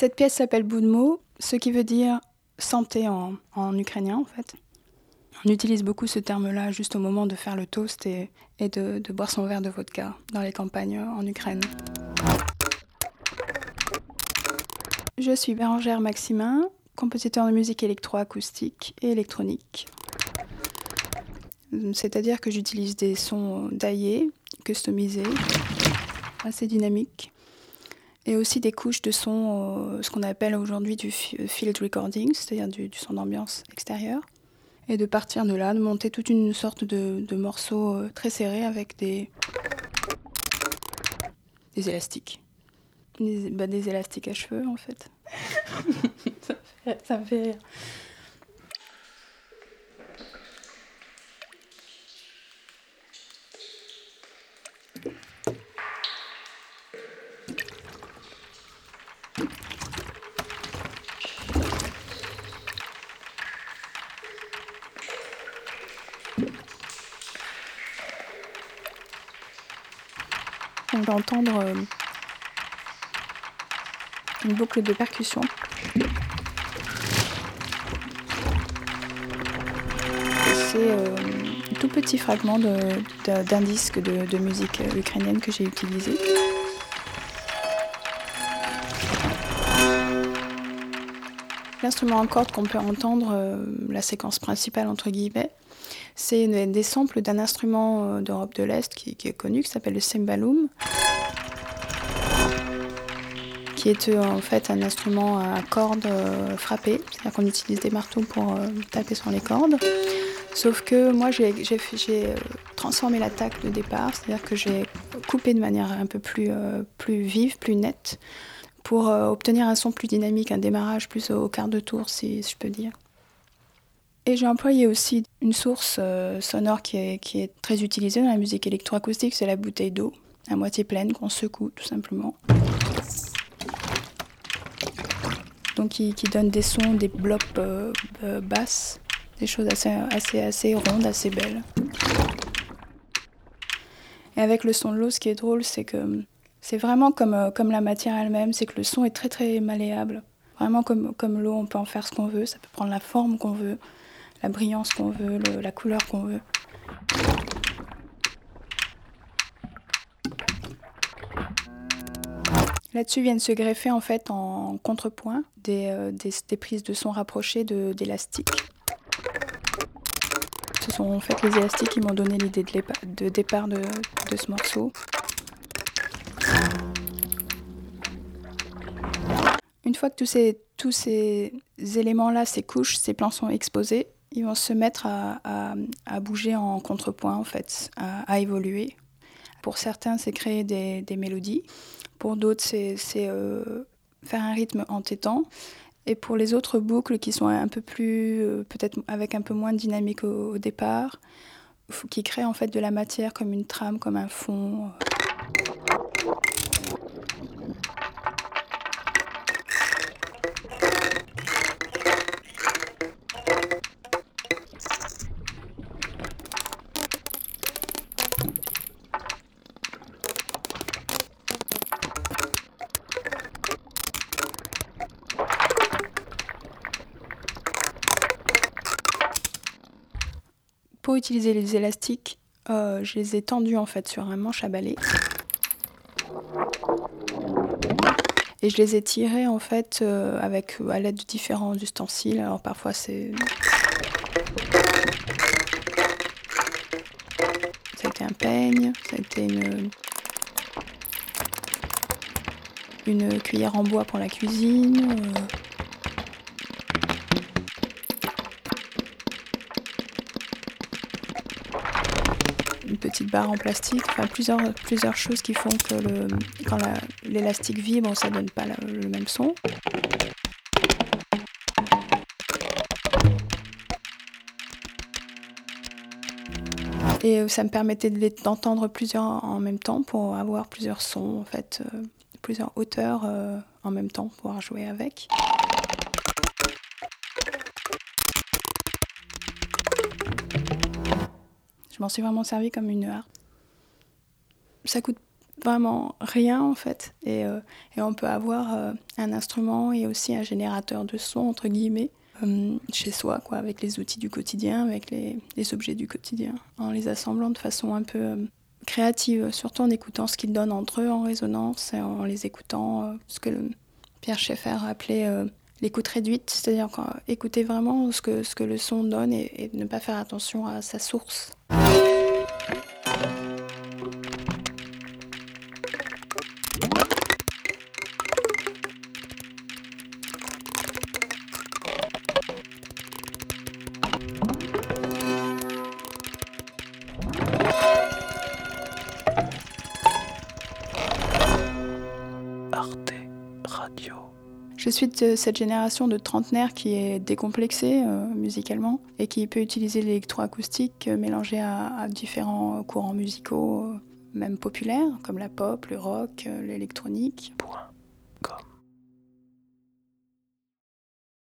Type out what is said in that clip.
Cette pièce s'appelle Budmo, ce qui veut dire santé en, ukrainien en fait. On utilise beaucoup ce terme-là juste au moment de faire le toast et, de, boire son verre de vodka dans les campagnes en Ukraine. Je suis Bérangère Maximin, compositeur de musique électroacoustique et électronique. C'est-à-dire que j'utilise des sons daillés, customisés, assez dynamiques, et aussi des couches de son, euh, ce qu'on appelle aujourd'hui du field recording, c'est-à-dire du, son d'ambiance extérieure. Et de partir de là, de monter toute une sorte de, morceaux euh, très serrés avec des, des élastiques. Bah, des élastiques à cheveux en fait. ça me fait rire. On va entendre euh, une boucle de percussion. C'est euh, un tout petit fragment d'un disque de, musique ukrainienne que j'ai utilisé. L'instrument en corde qu'on peut entendre, euh, la séquence principale entre guillemets, c'est des samples d'un instrument d'Europe de l'Est qui, est connu, qui s'appelle le cembaloum, qui est euh, en fait un instrument à cordes euh, frappées, c'est-à-dire qu'on utilise des marteaux pour euh, taper sur les cordes. Sauf que moi j'ai transformé l'attaque de départ, c'est-à-dire que j'ai coupé de manière un peu plus, plus vive, plus nette, pour obtenir un son plus dynamique, un démarrage plus au quart de tour, si, je peux dire. Et j'ai employé aussi une source sonore qui est, très utilisée dans la musique électroacoustique, c'est la bouteille d'eau, à moitié pleine, qu'on secoue tout simplement donc qui, donne des sons, des blocs euh, euh, basses, des choses assez, assez, assez rondes, assez belles. Et avec le son de l'eau, ce qui est drôle, c'est que c'est vraiment comme, euh, comme la matière elle-même, c'est que le son est très très malléable. Vraiment comme, comme l'eau, on peut en faire ce qu'on veut, ça peut prendre la forme qu'on veut, la brillance qu'on veut, la couleur qu'on veut. Là-dessus viennent se greffer en fait en contrepoint des, euh, des, prises de son rapprochées d'élastiques. Ce sont en fait les élastiques qui m'ont donné l'idée de, départ de, de ce morceau. Une fois que tous ces, tous ces éléments-là, ces couches, ces plans sont exposés, ils vont se mettre à, à, bouger en contrepoint, en fait, à, évoluer. Pour certains, c'est créer des, des mélodies. Pour d'autres, c'est euh, faire un rythme entêtant. Et pour les autres boucles qui sont un peu plus, euh, peut-être avec un peu moins de dynamique au, au, départ, qui créent en fait de la matière comme une trame, comme un fond. Pour utiliser les élastiques, euh, je les ai tendus en fait sur un manche à balai. Et je les ai tirés en fait euh, avec à l'aide de différents ustensiles. Alors parfois c'est ça a été un peigne, ça a été une une cuillère en bois pour la cuisine. Euh, petite barre en plastique, plusieurs, choses qui font que quand l'élastique vibre, ça donne pas le même son. Et euh, ça me permettait d'entendre plusieurs en même temps pour avoir plusieurs sons, euh, plusieurs hauteurs euh, en même temps, pour pouvoir jouer avec. Je m'en suis vraiment servi comme une harpe. Ça coûte vraiment rien en fait. Et, euh, on peut avoir euh, un instrument et aussi un générateur de son, entre guillemets, euh, chez soi, quoi, avec les outils du quotidien, avec les, objets du quotidien, en les assemblant de façon un peu créative, surtout en écoutant ce qu'ils donnent entre eux en résonance et en les écoutant, ce que Pierre Schaeffer appelait l'écoute réduite, c'est-à-dire écouter vraiment ce que, le son donne et ne pas faire attention à sa source. Je suis de cette génération de trentenaires qui est décomplexée euh, musicalement et qui peut utiliser l'électroacoustique euh, mélangé à, différents courants musicaux, euh, même populaires, comme la pop, le rock, l'électronique.